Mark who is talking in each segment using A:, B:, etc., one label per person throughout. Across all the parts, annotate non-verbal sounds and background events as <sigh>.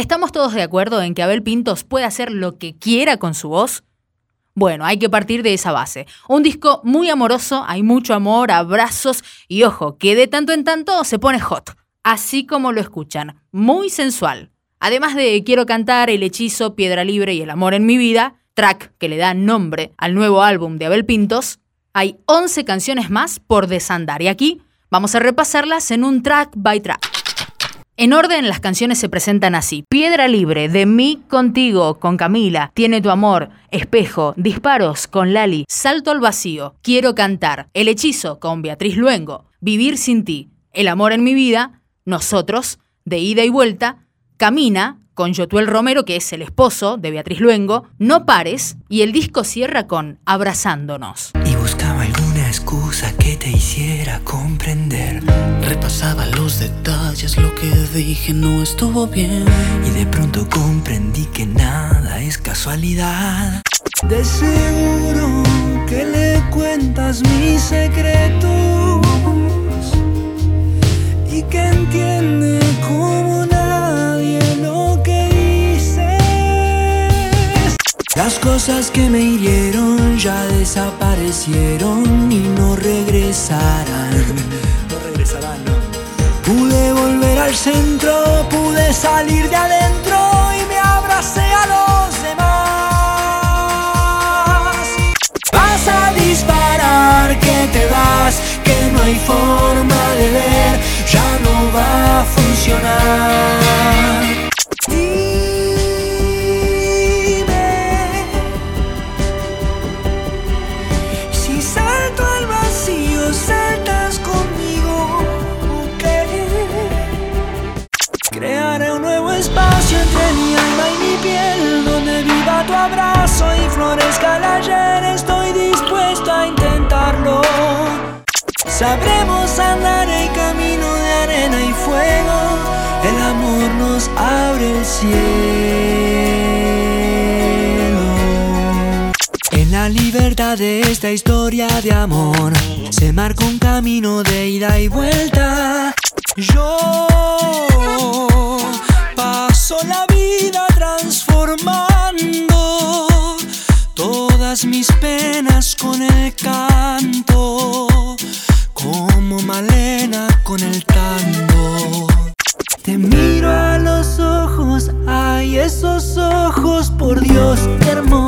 A: ¿Estamos todos de acuerdo en que Abel Pintos puede hacer lo que quiera con su voz? Bueno, hay que partir de esa base. Un disco muy amoroso, hay mucho amor, abrazos y ojo, que de tanto en tanto se pone hot, así como lo escuchan, muy sensual. Además de Quiero cantar, El hechizo, Piedra Libre y El amor en mi vida, track que le da nombre al nuevo álbum de Abel Pintos, hay 11 canciones más por desandar y aquí vamos a repasarlas en un track by track. En orden, las canciones se presentan así. Piedra Libre, de mí contigo, con Camila, Tiene tu amor, Espejo, Disparos, con Lali, Salto al vacío, Quiero cantar, El hechizo, con Beatriz Luengo, Vivir sin ti, El amor en mi vida, Nosotros, de ida y vuelta, Camina, con Yotuel Romero, que es el esposo de Beatriz Luengo, No pares, y el disco cierra con Abrazándonos.
B: Y buscaba alguna excusa que te hiciera comprender. Repasaba los detalles, lo que dije no estuvo bien. Y de pronto comprendí que nada es casualidad. De seguro que le cuentas mis secretos Las cosas que me hirieron ya desaparecieron y no regresarán. <laughs> No regresarán, no. Pude volver al centro, pude salir de adentro y me abracé a los demás. Vas a disparar que te vas, que no hay forma de ver, ya no va a funcionar. Abrazo y florezca el Estoy dispuesto a intentarlo Sabremos andar el camino de arena y fuego El amor nos abre el cielo en la libertad de esta historia de amor se marca un camino de ida y vuelta. Yo paso la mis penas con el canto, como Malena con el tango. Te miro a los ojos, ay, esos ojos, por Dios, hermosos.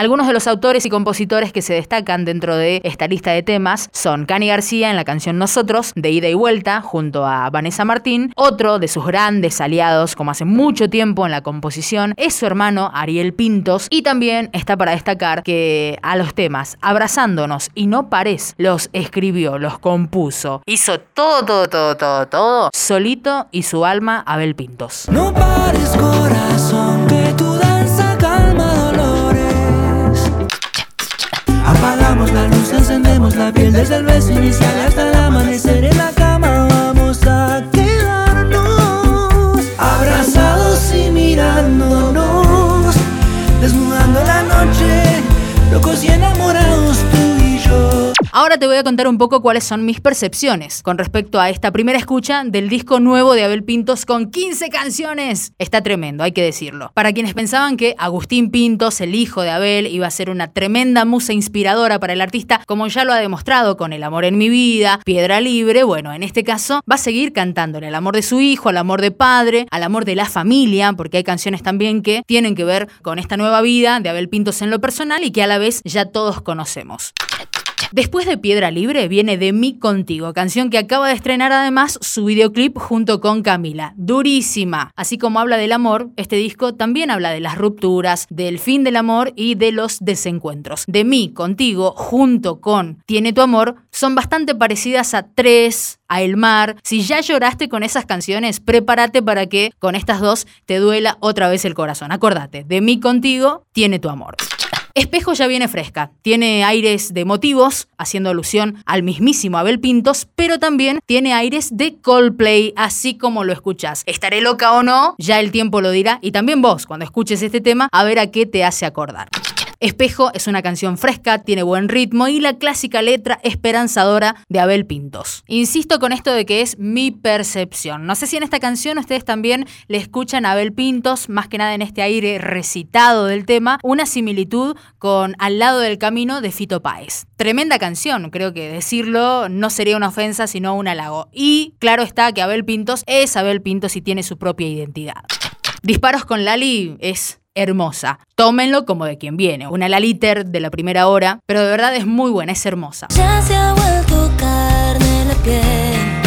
A: Algunos de los autores y compositores que se destacan dentro de esta lista de temas son Cani García en la canción Nosotros, de ida y vuelta, junto a Vanessa Martín. Otro de sus grandes aliados, como hace mucho tiempo en la composición, es su hermano Ariel Pintos. Y también está para destacar que a los temas Abrazándonos y No Pares los escribió, los compuso, hizo todo, todo, todo, todo, todo, solito y su alma Abel Pintos.
B: No pares corazón, que tu Apagamos la luz, encendemos la piel. Desde el beso inicial hasta el amanecer en la
A: te voy a contar un poco cuáles son mis percepciones con respecto a esta primera escucha del disco nuevo de Abel Pintos con 15 canciones. Está tremendo, hay que decirlo. Para quienes pensaban que Agustín Pintos, el hijo de Abel, iba a ser una tremenda musa inspiradora para el artista, como ya lo ha demostrado con El amor en mi vida, Piedra Libre, bueno, en este caso va a seguir cantándole al amor de su hijo, al amor de padre, al amor de la familia, porque hay canciones también que tienen que ver con esta nueva vida de Abel Pintos en lo personal y que a la vez ya todos conocemos. Después de Piedra Libre viene De mí contigo, canción que acaba de estrenar además su videoclip junto con Camila. Durísima. Así como habla del amor, este disco también habla de las rupturas, del fin del amor y de los desencuentros. De mí contigo, junto con Tiene tu amor, son bastante parecidas a Tres, a El Mar. Si ya lloraste con esas canciones, prepárate para que con estas dos te duela otra vez el corazón. Acordate, De mí contigo, Tiene tu amor. Espejo ya viene fresca, tiene aires de motivos, haciendo alusión al mismísimo Abel Pintos, pero también tiene aires de Coldplay, así como lo escuchas. ¿Estaré loca o no? Ya el tiempo lo dirá, y también vos, cuando escuches este tema, a ver a qué te hace acordar. Espejo es una canción fresca, tiene buen ritmo y la clásica letra esperanzadora de Abel Pintos. Insisto con esto de que es mi percepción. No sé si en esta canción ustedes también le escuchan a Abel Pintos, más que nada en este aire recitado del tema, una similitud con Al lado del camino de Fito Páez. Tremenda canción, creo que decirlo no sería una ofensa sino un halago. Y claro está que Abel Pintos es Abel Pintos y tiene su propia identidad. Disparos con Lali es hermosa. Tómenlo como de quien viene. Una Laliter de la primera hora, pero de verdad es muy buena, es hermosa.
C: Ya se ha vuelto carne la piel.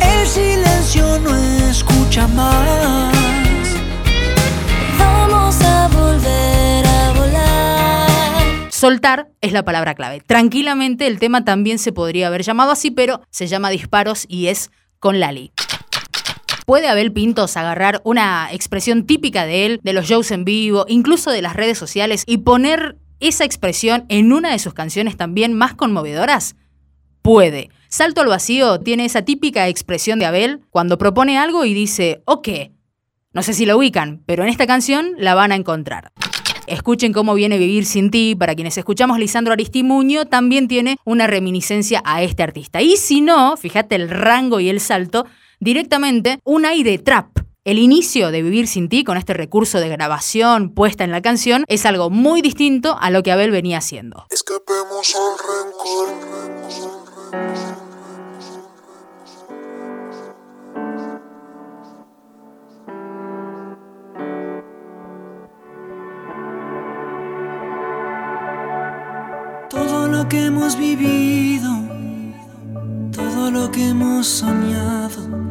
B: El silencio no escucha más.
C: Vamos a volver a volar.
A: Soltar es la palabra clave. Tranquilamente el tema también se podría haber llamado así, pero se llama Disparos y es con Lali. ¿Puede Abel Pintos agarrar una expresión típica de él, de los shows en vivo, incluso de las redes sociales, y poner esa expresión en una de sus canciones también más conmovedoras? Puede. Salto al vacío tiene esa típica expresión de Abel cuando propone algo y dice, ok. No sé si lo ubican, pero en esta canción la van a encontrar. Escuchen cómo viene Vivir sin ti. Para quienes escuchamos Lisandro Aristimuño, también tiene una reminiscencia a este artista. Y si no, fíjate el rango y el salto, directamente un aire trap. El inicio de Vivir sin ti, con este recurso de grabación puesta en la canción, es algo muy distinto a lo que Abel venía haciendo.
D: Escapemos al rencor.
B: Todo lo que hemos vivido, todo lo que hemos soñado.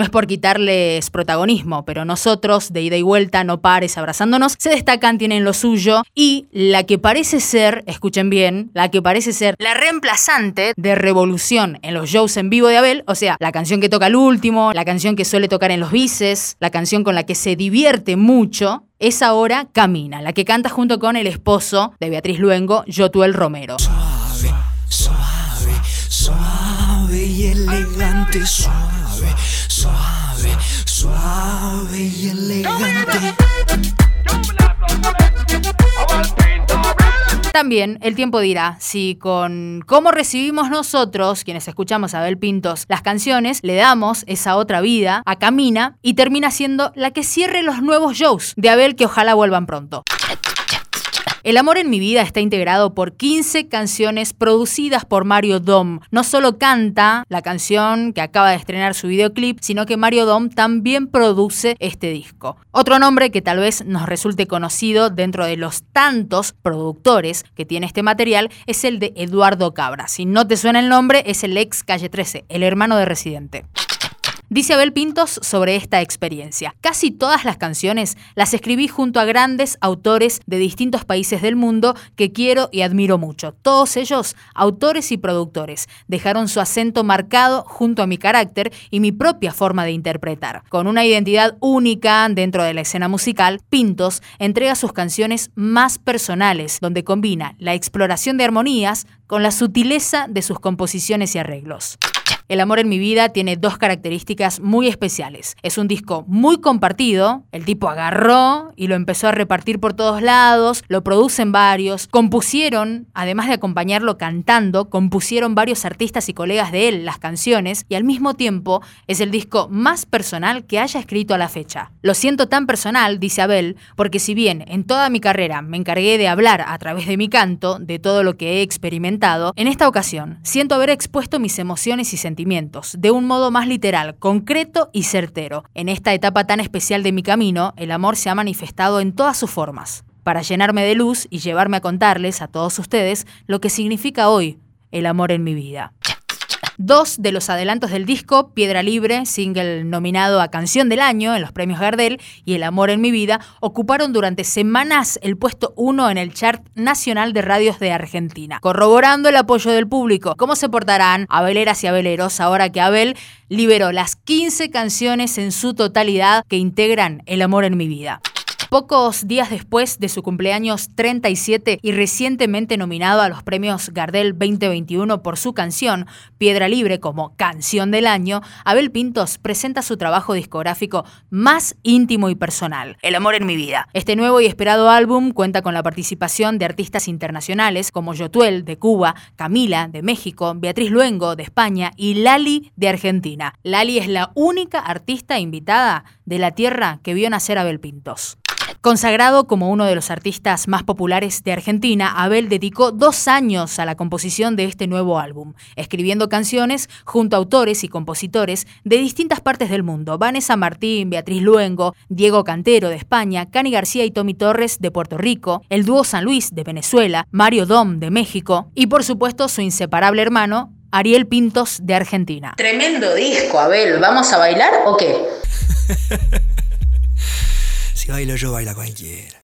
A: No es por quitarles protagonismo, pero nosotros, de ida y vuelta, no pares abrazándonos, se destacan, tienen lo suyo y la que parece ser, escuchen bien, la que parece ser la reemplazante de Revolución en los shows en vivo de Abel, o sea, la canción que toca al último, la canción que suele tocar en los bices, la canción con la que se divierte mucho, es ahora Camina, la que canta junto con el esposo de Beatriz Luengo, Yotuel Romero.
B: Suave, suave, suave y elegante, suave, suave, suave y elegante.
A: También el tiempo dirá si con cómo recibimos nosotros, quienes escuchamos a Abel Pintos, las canciones, le damos esa otra vida a Camina y termina siendo la que cierre los nuevos shows de Abel que ojalá vuelvan pronto. El amor en mi vida está integrado por 15 canciones producidas por Mario Dom. No solo canta la canción que acaba de estrenar su videoclip, sino que Mario Dom también produce este disco. Otro nombre que tal vez nos resulte conocido dentro de los tantos productores que tiene este material es el de Eduardo Cabra. Si no te suena el nombre, es el ex Calle 13, el hermano de Residente. Dice Abel Pintos sobre esta experiencia. Casi todas las canciones las escribí junto a grandes autores de distintos países del mundo que quiero y admiro mucho. Todos ellos, autores y productores, dejaron su acento marcado junto a mi carácter y mi propia forma de interpretar. Con una identidad única dentro de la escena musical, Pintos entrega sus canciones más personales, donde combina la exploración de armonías con la sutileza de sus composiciones y arreglos. El amor en mi vida tiene dos características muy especiales. Es un disco muy compartido, el tipo agarró y lo empezó a repartir por todos lados, lo producen varios, compusieron, además de acompañarlo cantando, compusieron varios artistas y colegas de él las canciones y al mismo tiempo es el disco más personal que haya escrito a la fecha. Lo siento tan personal, dice Abel, porque si bien en toda mi carrera me encargué de hablar a través de mi canto, de todo lo que he experimentado, en esta ocasión siento haber expuesto mis emociones y sentimientos de un modo más literal, concreto y certero. En esta etapa tan especial de mi camino, el amor se ha manifestado en todas sus formas, para llenarme de luz y llevarme a contarles a todos ustedes lo que significa hoy el amor en mi vida. Dos de los adelantos del disco, Piedra Libre, single nominado a Canción del Año en los premios Gardel, y El Amor en mi vida, ocuparon durante semanas el puesto uno en el chart nacional de radios de Argentina, corroborando el apoyo del público. ¿Cómo se portarán abeleras y abeleros ahora que Abel liberó las 15 canciones en su totalidad que integran El Amor en mi vida? Pocos días después de su cumpleaños 37 y recientemente nominado a los premios Gardel 2021 por su canción Piedra Libre como Canción del Año, Abel Pintos presenta su trabajo discográfico más íntimo y personal, El amor en mi vida. Este nuevo y esperado álbum cuenta con la participación de artistas internacionales como Yotuel de Cuba, Camila de México, Beatriz Luengo de España y Lali de Argentina. Lali es la única artista invitada de la tierra que vio nacer Abel Pintos. Consagrado como uno de los artistas más populares de Argentina, Abel dedicó dos años a la composición de este nuevo álbum, escribiendo canciones junto a autores y compositores de distintas partes del mundo. Vanessa Martín, Beatriz Luengo, Diego Cantero de España, Cani García y Tommy Torres de Puerto Rico, el dúo San Luis de Venezuela, Mario Dom de México y por supuesto su inseparable hermano, Ariel Pintos de Argentina.
E: Tremendo disco, Abel. ¿Vamos a bailar o qué? <laughs>
B: Si bailo yo, baila cualquiera.